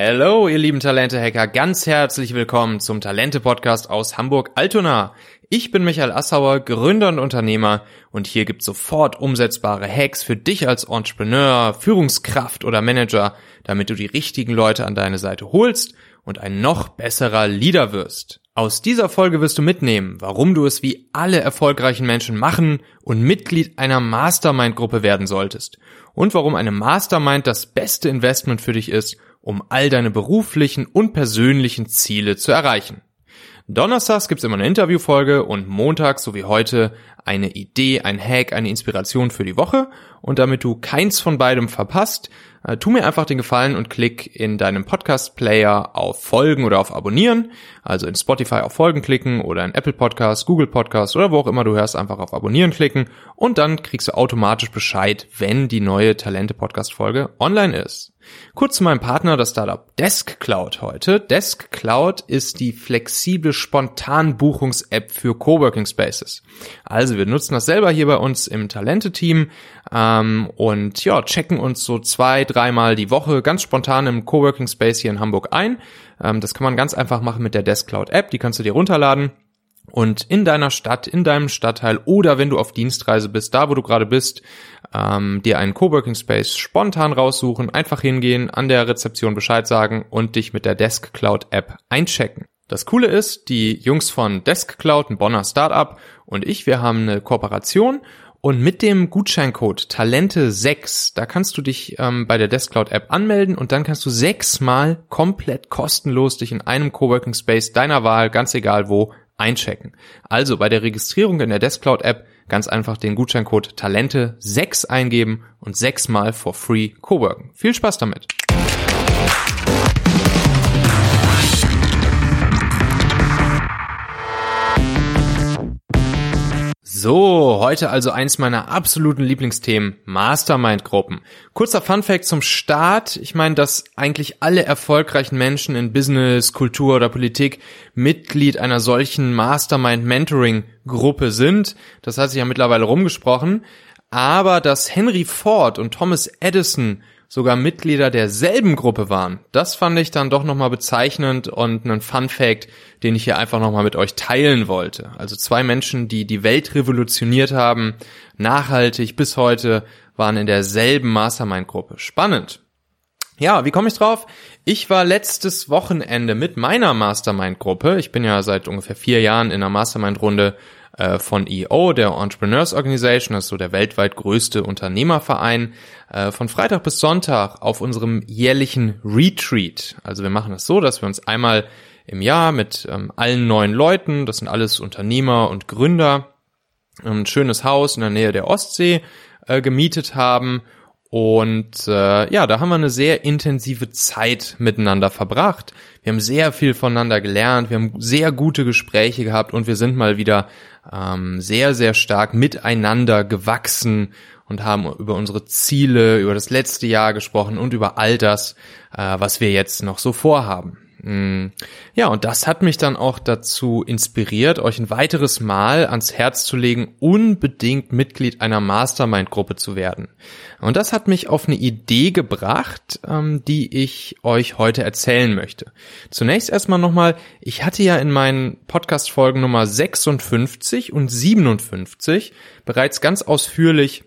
Hello, ihr lieben Talente-Hacker, ganz herzlich willkommen zum Talente-Podcast aus Hamburg-Altona. Ich bin Michael Assauer, Gründer und Unternehmer und hier gibt's sofort umsetzbare Hacks für dich als Entrepreneur, Führungskraft oder Manager, damit du die richtigen Leute an deine Seite holst und ein noch besserer Leader wirst. Aus dieser Folge wirst du mitnehmen, warum du es wie alle erfolgreichen Menschen machen und Mitglied einer Mastermind-Gruppe werden solltest und warum eine Mastermind das beste Investment für dich ist, um all deine beruflichen und persönlichen Ziele zu erreichen. Donnerstags gibt's immer eine Interviewfolge und montags, so wie heute, eine Idee, ein Hack, eine Inspiration für die Woche. Und damit du keins von beidem verpasst, äh, tu mir einfach den Gefallen und klick in deinem Podcast-Player auf Folgen oder auf Abonnieren. Also in Spotify auf Folgen klicken oder in Apple Podcasts, Google Podcasts oder wo auch immer du hörst, einfach auf Abonnieren klicken. Und dann kriegst du automatisch Bescheid, wenn die neue Talente-Podcast-Folge online ist. Kurz zu meinem Partner, das Startup Desk Cloud heute. Desk Cloud ist die flexible Spontan-Buchungs-App für Coworking Spaces. Also wir nutzen das selber hier bei uns im Talente-Team ähm, und ja, checken uns so zwei, dreimal die Woche ganz spontan im Coworking Space hier in Hamburg ein. Ähm, das kann man ganz einfach machen mit der Desk Cloud App, die kannst du dir runterladen und in deiner Stadt, in deinem Stadtteil oder wenn du auf Dienstreise bist, da wo du gerade bist, ähm, dir einen Coworking Space spontan raussuchen, einfach hingehen, an der Rezeption Bescheid sagen und dich mit der Desk Cloud App einchecken. Das Coole ist, die Jungs von Desk Cloud, ein Bonner Startup und ich, wir haben eine Kooperation und mit dem Gutscheincode Talente6, da kannst du dich ähm, bei der Desk Cloud App anmelden und dann kannst du sechsmal komplett kostenlos dich in einem Coworking Space deiner Wahl, ganz egal wo, einchecken. Also bei der Registrierung in der Deskcloud App ganz einfach den Gutscheincode Talente 6 eingeben und sechsmal for free coworken. Viel Spaß damit! So, heute also eins meiner absoluten Lieblingsthemen, Mastermind-Gruppen. Kurzer Funfact zum Start. Ich meine, dass eigentlich alle erfolgreichen Menschen in Business, Kultur oder Politik Mitglied einer solchen Mastermind-Mentoring-Gruppe sind. Das hat sich ja mittlerweile rumgesprochen. Aber dass Henry Ford und Thomas Edison sogar Mitglieder derselben Gruppe waren. Das fand ich dann doch nochmal bezeichnend und ein Fun Fact, den ich hier einfach nochmal mit euch teilen wollte. Also zwei Menschen, die die Welt revolutioniert haben, nachhaltig bis heute, waren in derselben Mastermind-Gruppe. Spannend. Ja, wie komme ich drauf? Ich war letztes Wochenende mit meiner Mastermind-Gruppe. Ich bin ja seit ungefähr vier Jahren in einer Mastermind-Runde äh, von EO, der Entrepreneurs Organization, das ist so der weltweit größte Unternehmerverein, äh, von Freitag bis Sonntag auf unserem jährlichen Retreat. Also wir machen das so, dass wir uns einmal im Jahr mit ähm, allen neuen Leuten, das sind alles Unternehmer und Gründer, ein schönes Haus in der Nähe der Ostsee äh, gemietet haben und äh, ja, da haben wir eine sehr intensive Zeit miteinander verbracht. Wir haben sehr viel voneinander gelernt, wir haben sehr gute Gespräche gehabt und wir sind mal wieder ähm, sehr, sehr stark miteinander gewachsen und haben über unsere Ziele, über das letzte Jahr gesprochen und über all das, äh, was wir jetzt noch so vorhaben. Mm. Ja, und das hat mich dann auch dazu inspiriert, euch ein weiteres Mal ans Herz zu legen, unbedingt Mitglied einer Mastermind-Gruppe zu werden. Und das hat mich auf eine Idee gebracht, ähm, die ich euch heute erzählen möchte. Zunächst erstmal nochmal, ich hatte ja in meinen Podcast-Folgen Nummer 56 und 57 bereits ganz ausführlich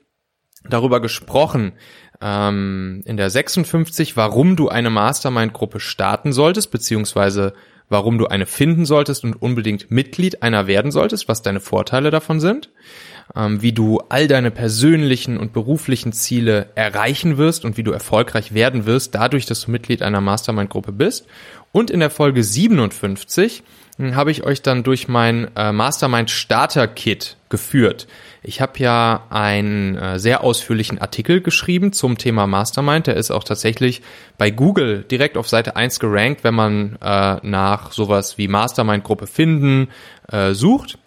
darüber gesprochen, ähm, in der 56, warum du eine Mastermind-Gruppe starten solltest, beziehungsweise warum du eine finden solltest und unbedingt Mitglied einer werden solltest, was deine Vorteile davon sind, wie du all deine persönlichen und beruflichen Ziele erreichen wirst und wie du erfolgreich werden wirst, dadurch, dass du Mitglied einer Mastermind-Gruppe bist. Und in der Folge 57 hm, habe ich euch dann durch mein äh, Mastermind Starter Kit geführt. Ich habe ja einen äh, sehr ausführlichen Artikel geschrieben zum Thema Mastermind. Der ist auch tatsächlich bei Google direkt auf Seite 1 gerankt, wenn man äh, nach sowas wie Mastermind-Gruppe finden äh, sucht.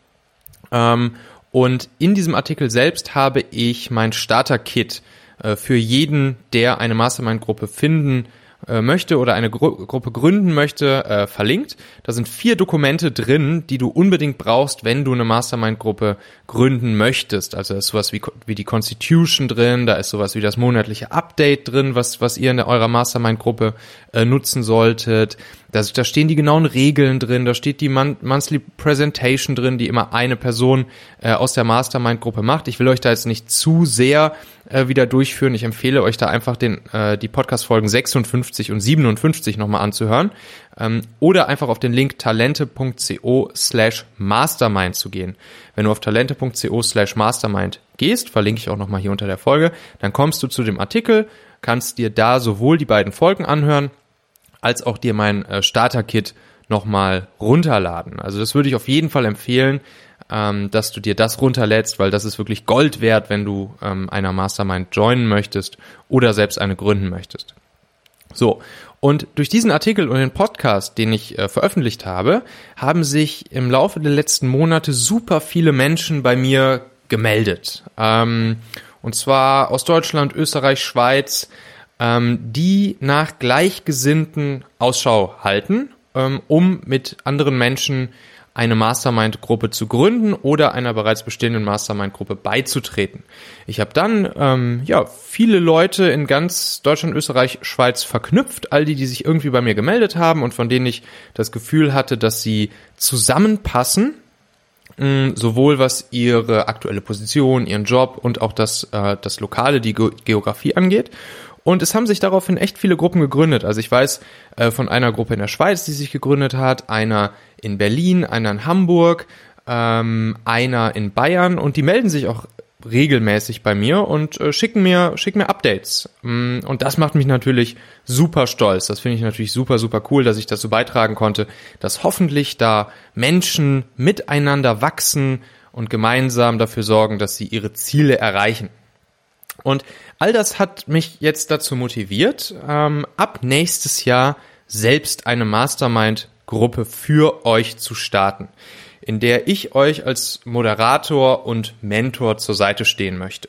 Ähm, und in diesem Artikel selbst habe ich mein Starter-Kit äh, für jeden, der eine Mastermind-Gruppe finden äh, möchte oder eine Gru Gruppe gründen möchte, äh, verlinkt. Da sind vier Dokumente drin, die du unbedingt brauchst, wenn du eine Mastermind-Gruppe gründen möchtest. Also da ist sowas wie, wie die Constitution drin, da ist sowas wie das monatliche Update drin, was, was ihr in eurer Mastermind-Gruppe äh, nutzen solltet. Da, da stehen die genauen Regeln drin, da steht die Mon Monthly Presentation drin, die immer eine Person äh, aus der Mastermind-Gruppe macht. Ich will euch da jetzt nicht zu sehr äh, wieder durchführen. Ich empfehle euch da einfach den, äh, die Podcast-Folgen 56 und 57 nochmal anzuhören. Ähm, oder einfach auf den Link talente.co slash mastermind zu gehen. Wenn du auf talente.co slash mastermind gehst, verlinke ich auch nochmal hier unter der Folge, dann kommst du zu dem Artikel, kannst dir da sowohl die beiden Folgen anhören, als auch dir mein äh, Starter-Kit nochmal runterladen. Also das würde ich auf jeden Fall empfehlen, ähm, dass du dir das runterlädst, weil das ist wirklich Gold wert, wenn du ähm, einer Mastermind joinen möchtest oder selbst eine gründen möchtest. So, und durch diesen Artikel und den Podcast, den ich äh, veröffentlicht habe, haben sich im Laufe der letzten Monate super viele Menschen bei mir gemeldet. Ähm, und zwar aus Deutschland, Österreich, Schweiz, ähm, die nach Gleichgesinnten Ausschau halten, ähm, um mit anderen Menschen eine Mastermind-Gruppe zu gründen oder einer bereits bestehenden Mastermind-Gruppe beizutreten. Ich habe dann ähm, ja viele Leute in ganz Deutschland, Österreich, Schweiz verknüpft, all die, die sich irgendwie bei mir gemeldet haben und von denen ich das Gefühl hatte, dass sie zusammenpassen, mh, sowohl was ihre aktuelle Position, ihren Job und auch das äh, das Lokale, die Ge Geografie angeht. Und es haben sich daraufhin echt viele Gruppen gegründet. Also ich weiß äh, von einer Gruppe in der Schweiz, die sich gegründet hat, einer in Berlin, einer in Hamburg, ähm, einer in Bayern und die melden sich auch regelmäßig bei mir und äh, schicken mir schicken mir Updates mm, und das macht mich natürlich super stolz. Das finde ich natürlich super super cool, dass ich dazu beitragen konnte, dass hoffentlich da Menschen miteinander wachsen und gemeinsam dafür sorgen, dass sie ihre Ziele erreichen. Und all das hat mich jetzt dazu motiviert, ähm, ab nächstes Jahr selbst eine Mastermind-Gruppe für euch zu starten, in der ich euch als Moderator und Mentor zur Seite stehen möchte.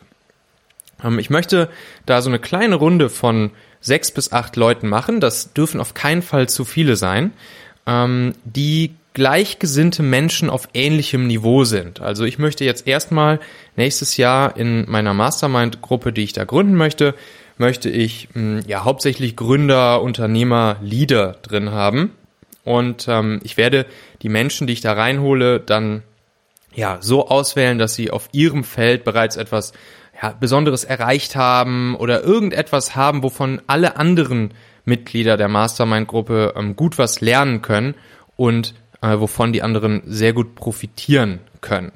Ähm, ich möchte da so eine kleine Runde von sechs bis acht Leuten machen. Das dürfen auf keinen Fall zu viele sein, ähm, die gleichgesinnte Menschen auf ähnlichem Niveau sind. Also ich möchte jetzt erstmal nächstes Jahr in meiner Mastermind-Gruppe, die ich da gründen möchte, möchte ich hm, ja hauptsächlich Gründer, Unternehmer, Leader drin haben. Und ähm, ich werde die Menschen, die ich da reinhole, dann ja so auswählen, dass sie auf ihrem Feld bereits etwas ja, Besonderes erreicht haben oder irgendetwas haben, wovon alle anderen Mitglieder der Mastermind-Gruppe ähm, gut was lernen können und äh, wovon die anderen sehr gut profitieren können.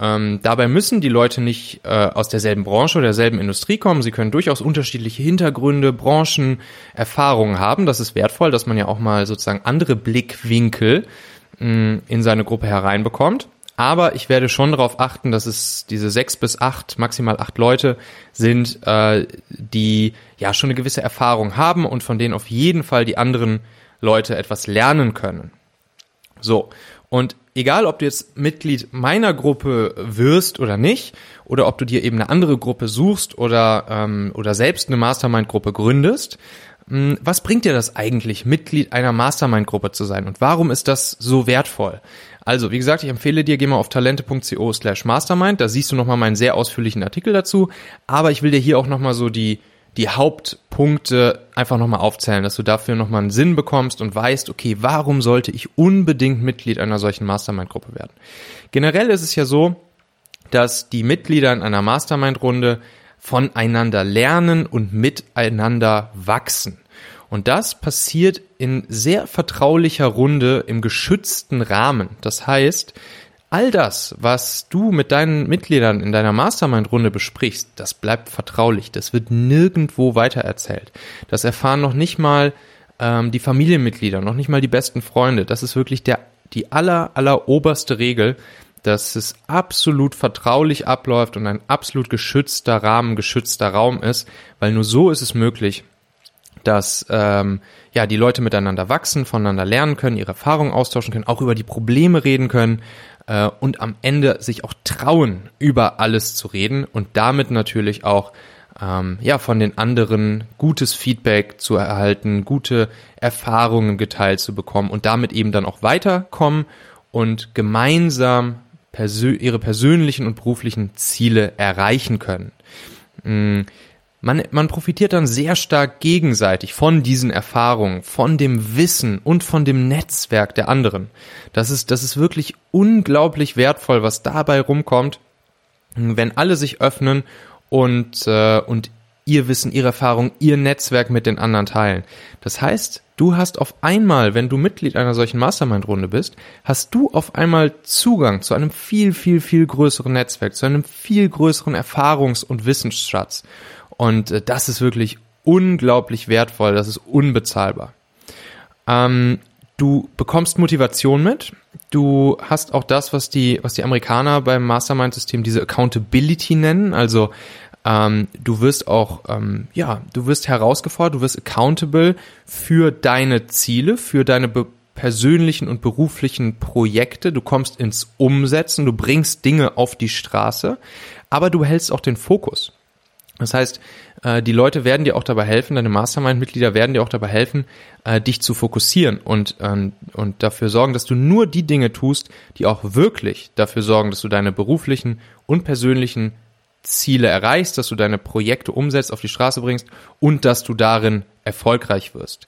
Ähm, dabei müssen die Leute nicht äh, aus derselben Branche oder derselben Industrie kommen. Sie können durchaus unterschiedliche Hintergründe, Branchen, Erfahrungen haben. Das ist wertvoll, dass man ja auch mal sozusagen andere Blickwinkel mh, mm, in seine Gruppe hereinbekommt. Aber ich werde schon darauf achten, dass es diese sechs bis acht, maximal acht Leute sind, äh, die ja schon eine gewisse Erfahrung haben und von denen auf jeden Fall die anderen Leute etwas lernen können. So. Und egal, ob du jetzt Mitglied meiner Gruppe wirst oder nicht, oder ob du dir eben eine andere Gruppe suchst oder, ähm, oder selbst eine Mastermind-Gruppe gründest, hm, was bringt dir das eigentlich, Mitglied einer Mastermind-Gruppe zu sein? Und warum ist das so wertvoll? Also, wie gesagt, ich empfehle dir, geh mal auf talente.co slash mastermind, da siehst du nochmal meinen sehr ausführlichen Artikel dazu, aber ich will dir hier auch nochmal so die, die Hauptpunkte einfach nochmal aufzählen, dass du dafür nochmal einen Sinn bekommst und weißt, okay, warum sollte ich unbedingt Mitglied einer solchen Mastermind-Gruppe werden? Generell ist es ja so, dass die Mitglieder in einer Mastermind-Runde voneinander lernen und miteinander wachsen. Und das passiert in sehr vertraulicher Runde im geschützten Rahmen. Das heißt, All das, was du mit deinen Mitgliedern in deiner Mastermind-Runde besprichst, das bleibt vertraulich. Das wird nirgendwo weitererzählt. Das erfahren noch nicht mal ähm, die Familienmitglieder, noch nicht mal die besten Freunde. Das ist wirklich der, die aller, aller oberste Regel, dass es absolut vertraulich abläuft und ein absolut geschützter Rahmen, geschützter Raum ist, weil nur so ist es möglich, dass ähm, ja die Leute miteinander wachsen, voneinander lernen können, ihre Erfahrungen austauschen können, auch über die Probleme reden können äh, und am Ende sich auch trauen, über alles zu reden und damit natürlich auch ähm, ja, von den anderen gutes Feedback zu erhalten, gute Erfahrungen geteilt zu bekommen und damit eben dann auch weiterkommen und gemeinsam persö ihre persönlichen und beruflichen Ziele erreichen können. Mm, man, man profitiert dann sehr stark gegenseitig von diesen Erfahrungen, von dem Wissen und von dem Netzwerk der anderen. Das ist, das ist wirklich unglaublich wertvoll, was dabei rumkommt, wenn alle sich öffnen und, äh, und ihr Wissen, ihre Erfahrung, ihr Netzwerk mit den anderen teilen. Das heißt, du hast auf einmal, wenn du Mitglied einer solchen Mastermind-Runde bist, hast du auf einmal Zugang zu einem viel, viel, viel größeren Netzwerk, zu einem viel größeren Erfahrungs- und Wissensschatz. Und äh, das ist wirklich unglaublich wertvoll, das ist unbezahlbar. Ähm, du bekommst Motivation mit. Du hast auch das, was die, was die Amerikaner beim Mastermind-System diese Accountability nennen. Also ähm, du wirst auch, ähm, ja, du wirst herausgefordert, du wirst accountable für deine Ziele, für deine persönlichen und beruflichen Projekte. Du kommst ins Umsetzen, du bringst Dinge auf die Straße, aber du hältst auch den Fokus. Das heißt, äh, die Leute werden dir auch dabei helfen, deine Mastermind-Mitglieder werden dir auch dabei helfen, äh, dich zu fokussieren und, ähm, und dafür sorgen, dass du nur die Dinge tust, die auch wirklich dafür sorgen, dass du deine beruflichen und persönlichen Ziele erreichst, dass du deine Projekte umsetzt, auf die Straße bringst und dass du darin erfolgreich wirst.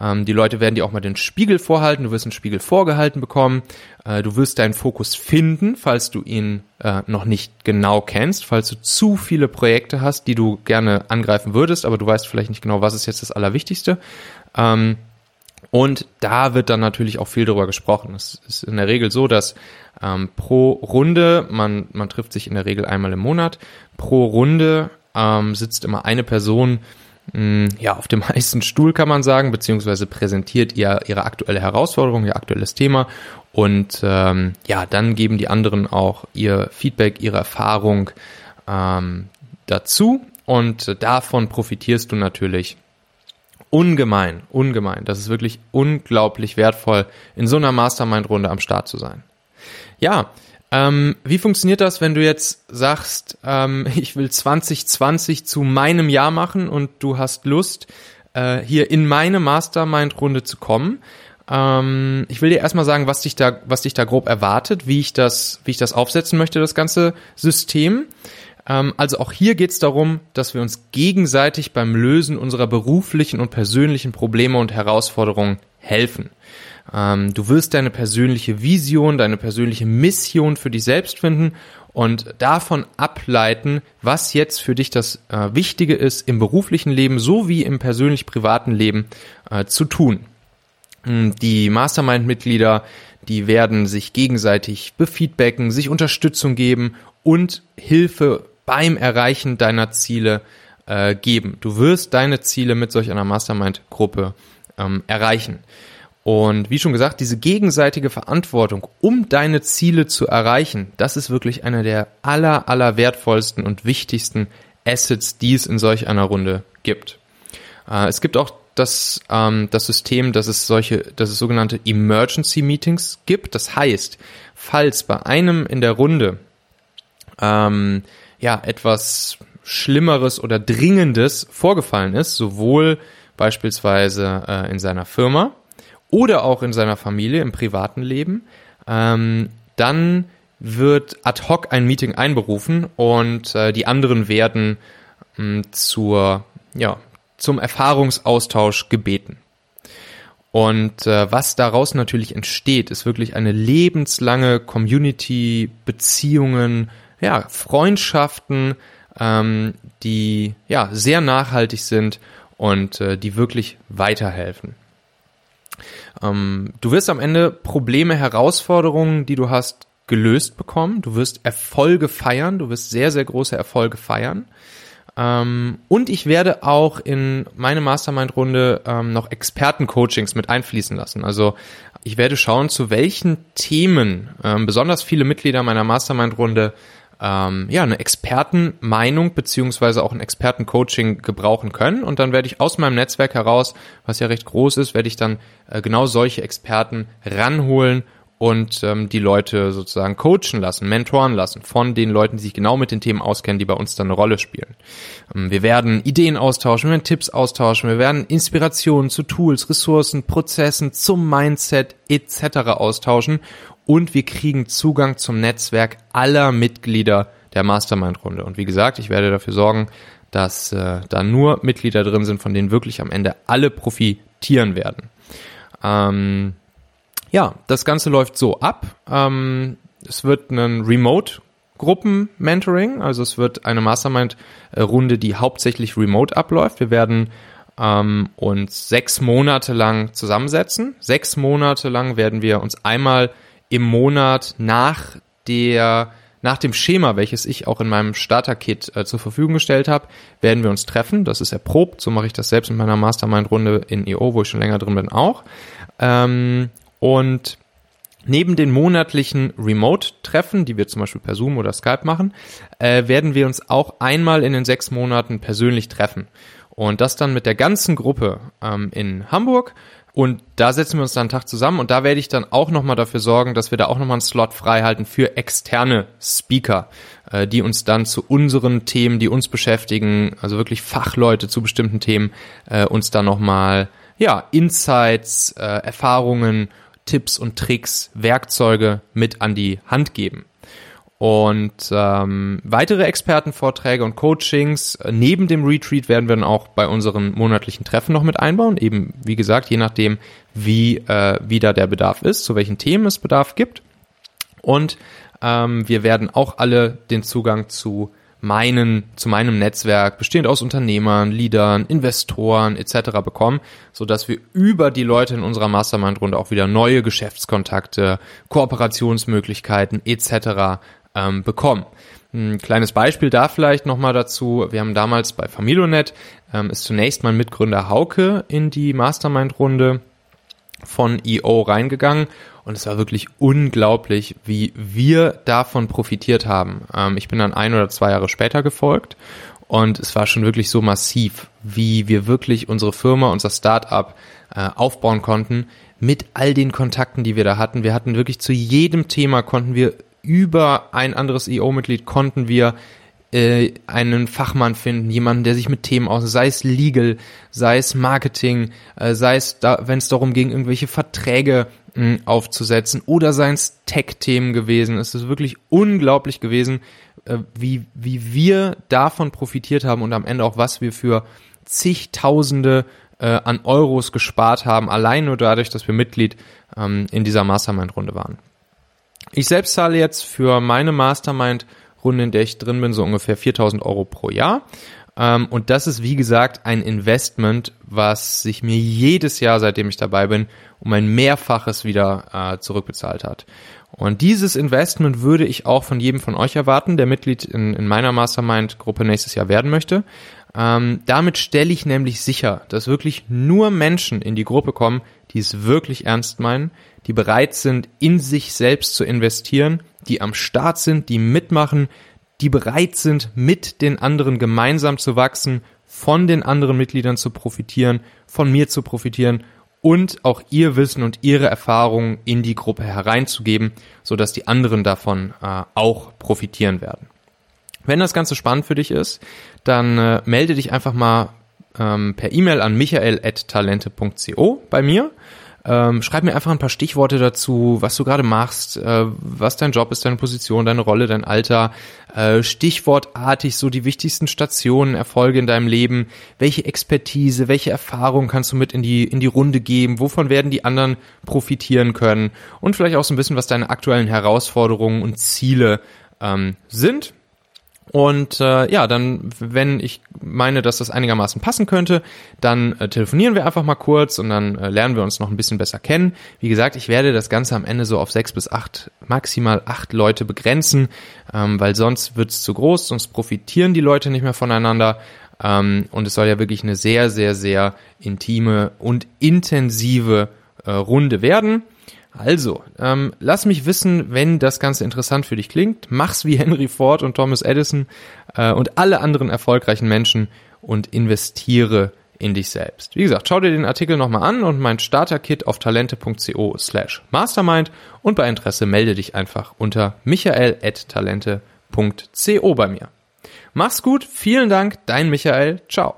Ähm, die Leute werden dir auch mal den Spiegel vorhalten, du wirst einen Spiegel vorgehalten bekommen, äh, du wirst deinen Fokus finden, falls du ihn äh, noch nicht genau kennst, falls du zu viele Projekte hast, die du gerne angreifen würdest, aber du weißt vielleicht nicht genau, was ist jetzt das Allerwichtigste. Ähm, und da wird dann natürlich auch viel darüber gesprochen. Es ist in der Regel so, dass ähm, pro Runde, man, man trifft sich in der Regel einmal im Monat, pro Runde ähm, sitzt immer eine Person mh, ja, auf dem heißen Stuhl kann man sagen, beziehungsweise präsentiert ihr ihre aktuelle Herausforderung, ihr aktuelles Thema. Und ähm, ja, dann geben die anderen auch ihr Feedback, ihre Erfahrung ähm, dazu. Und davon profitierst du natürlich ungemein, ungemein. Das ist wirklich unglaublich wertvoll, in so einer Mastermind-Runde am Start zu sein. Ja, ähm, wie funktioniert das, wenn du jetzt sagst, ähm, ich will 2020 zu meinem Jahr machen und du hast Lust, äh, hier in meine Mastermind-Runde zu kommen? Ähm, ich will dir erstmal sagen, was dich da, was dich da grob erwartet, wie ich das, wie ich das aufsetzen möchte, das ganze System. Ähm, also auch hier geht es darum, dass wir uns gegenseitig beim Lösen unserer beruflichen und persönlichen Probleme und Herausforderungen helfen. Ähm, du wirst deine persönliche Vision, deine persönliche Mission für dich selbst finden und davon ableiten, was jetzt für dich das äh, Wichtige ist, im beruflichen Leben sowie im persönlich-privaten Leben äh, zu tun. Hm, die Mastermind-Mitglieder, die werden sich gegenseitig befeedbacken, sich Unterstützung geben und Hilfe beim Erreichen deiner Ziele äh, geben. Du wirst deine Ziele mit solch einer Mastermind-Gruppe ähm, erreichen. Und wie schon gesagt, diese gegenseitige Verantwortung, um deine Ziele zu erreichen, das ist wirklich einer der aller, aller wertvollsten und wichtigsten Assets, die es in solch einer Runde gibt. Äh, es gibt auch das, ähm, das System, dass es solche, dass es sogenannte Emergency Meetings gibt. Das heißt, falls bei einem in der Runde ähm, ja etwas Schlimmeres oder Dringendes vorgefallen ist, sowohl beispielsweise äh, in seiner Firma oder auch in seiner Familie, im privaten Leben, ähm, dann wird ad hoc ein Meeting einberufen und äh, die anderen werden mh, zur, ja, zum Erfahrungsaustausch gebeten. Und äh, was daraus natürlich entsteht, ist wirklich eine lebenslange Community, Beziehungen, ja, Freundschaften, ähm, die ja sehr nachhaltig sind und äh, die wirklich weiterhelfen. Ähm, du wirst am Ende Probleme, Herausforderungen, die du hast, gelöst bekommen. Du wirst Erfolge feiern. Du wirst sehr, sehr große Erfolge feiern. Ähm, und ich werde auch in meine Mastermind-Runde ähm, noch Experten-Coachings mit einfließen lassen. Also ich werde schauen, zu welchen Themen ähm, besonders viele Mitglieder meiner Mastermind-Runde ähm, ja, eine Expertenmeinung beziehungsweise auch ein Expertencoaching gebrauchen können. Und dann werde ich aus meinem Netzwerk heraus, was ja recht groß ist, werde ich dann äh, genau solche Experten ranholen und ähm, die Leute sozusagen coachen lassen, mentoren lassen von den Leuten, die sich genau mit den Themen auskennen, die bei uns dann eine Rolle spielen. Ähm, wir werden Ideen austauschen, wir werden Tipps austauschen, wir werden Inspirationen zu Tools, Ressourcen, Prozessen, zum Mindset etc. austauschen und wir kriegen Zugang zum Netzwerk aller Mitglieder der Mastermind-Runde. Und wie gesagt, ich werde dafür sorgen, dass äh, da nur Mitglieder drin sind, von denen wirklich am Ende alle profitieren werden. Ähm, ja, das Ganze läuft so ab. Ähm, es wird ein Remote Gruppen-Mentoring, also es wird eine Mastermind-Runde, die hauptsächlich remote abläuft. Wir werden ähm, uns sechs Monate lang zusammensetzen. Sechs Monate lang werden wir uns einmal im Monat nach der nach dem Schema, welches ich auch in meinem Starter-Kit äh, zur Verfügung gestellt habe, werden wir uns treffen. Das ist erprobt. So mache ich das selbst mit meiner Mastermind-Runde in EO, wo ich schon länger drin bin, auch. Ähm, und neben den monatlichen Remote-Treffen, die wir zum Beispiel per Zoom oder Skype machen, äh, werden wir uns auch einmal in den sechs Monaten persönlich treffen. Und das dann mit der ganzen Gruppe ähm, in Hamburg. Und da setzen wir uns dann einen Tag zusammen und da werde ich dann auch nochmal dafür sorgen, dass wir da auch nochmal einen Slot frei halten für externe Speaker, äh, die uns dann zu unseren Themen, die uns beschäftigen, also wirklich Fachleute zu bestimmten Themen, äh, uns dann nochmal, ja, Insights, äh, Erfahrungen Tipps und Tricks, Werkzeuge mit an die Hand geben. Und ähm, weitere Expertenvorträge und Coachings äh, neben dem Retreat werden wir dann auch bei unseren monatlichen Treffen noch mit einbauen. Eben, wie gesagt, je nachdem, wie, äh, wie da der Bedarf ist, zu welchen Themen es Bedarf gibt. Und ähm, wir werden auch alle den Zugang zu meinen, zu meinem Netzwerk, bestehend aus Unternehmern, Leadern, Investoren etc. bekommen, so dass wir über die Leute in unserer Mastermind-Runde auch wieder neue Geschäftskontakte, Kooperationsmöglichkeiten etc. Ähm, bekommen. Ein kleines Beispiel da vielleicht nochmal dazu. Wir haben damals bei Familionet, ähm, ist zunächst mein Mitgründer Hauke in die Mastermind-Runde von EO reingegangen und es war wirklich unglaublich, wie wir davon profitiert haben. Ähm, ich bin dann ein oder zwei Jahre später gefolgt und es war schon wirklich so massiv, wie wir wirklich unsere Firma, unser Startup äh, aufbauen konnten mit all den Kontakten, die wir da hatten. Wir hatten wirklich zu jedem Thema konnten wir über ein anderes EO-Mitglied konnten wir äh, einen Fachmann finden, jemanden, der sich mit Themen aus, sei es Legal, sei es Marketing, äh, sei es, da, wenn es darum ging, irgendwelche Verträge hm, aufzusetzen oder seien es Tech-Themen gewesen. Es ist wirklich unglaublich gewesen, äh, wie, wie wir davon profitiert haben und am Ende auch, was wir für zigtausende äh, an Euros gespart haben, allein nur dadurch, dass wir Mitglied ähm, in dieser Mastermind-Runde waren. Ich selbst zahle jetzt für meine Mastermind Runde, in der ich drin bin, so ungefähr 4000 Euro pro Jahr. Ähm, und das ist, wie gesagt, ein Investment, was sich mir jedes Jahr, seitdem ich dabei bin, um ein Mehrfaches wieder äh, zurückbezahlt hat. Und dieses Investment würde ich auch von jedem von euch erwarten, der Mitglied in, in meiner Mastermind-Gruppe nächstes Jahr werden möchte. Ähm, damit stelle ich nämlich sicher, dass wirklich nur Menschen in die Gruppe kommen, die es wirklich ernst meinen, die bereit sind, in sich selbst zu investieren, die am Start sind, die mitmachen, die bereit sind, mit den anderen gemeinsam zu wachsen, von den anderen Mitgliedern zu profitieren, von mir zu profitieren und auch ihr Wissen und ihre Erfahrungen in die Gruppe hereinzugeben, so dass die anderen davon äh, auch profitieren werden. Wenn das Ganze spannend für dich ist, dann äh, melde dich einfach mal ähm, per E-Mail an michael.talente.co bei mir ähm, schreib mir einfach ein paar Stichworte dazu, was du gerade machst, äh, was dein Job ist, deine Position, deine Rolle, dein Alter. Äh, stichwortartig so die wichtigsten Stationen, Erfolge in deinem Leben. Welche Expertise, welche Erfahrung kannst du mit in die, in die Runde geben? Wovon werden die anderen profitieren können? Und vielleicht auch so ein bisschen, was deine aktuellen Herausforderungen und Ziele ähm, sind. Und äh, ja, dann, wenn ich meine, dass das einigermaßen passen könnte, dann äh, telefonieren wir einfach mal kurz und dann äh, lernen wir uns noch ein bisschen besser kennen. Wie gesagt, ich werde das Ganze am Ende so auf sechs bis acht, maximal acht Leute begrenzen, ähm, weil sonst wird's zu groß, sonst profitieren die Leute nicht mehr voneinander. Ähm, und es soll ja wirklich eine sehr, sehr, sehr intime und intensive äh, Runde werden. Also, ähm, lass mich wissen, wenn das Ganze interessant für dich klingt. Mach's wie Henry Ford und Thomas Edison äh, und alle anderen erfolgreichen Menschen und investiere in dich selbst. Wie gesagt, schau dir den Artikel nochmal an und mein Starter-Kit auf talente.co slash mastermind und bei Interesse melde dich einfach unter michael.talente.co bei mir. Mach's gut, vielen Dank, dein Michael, ciao.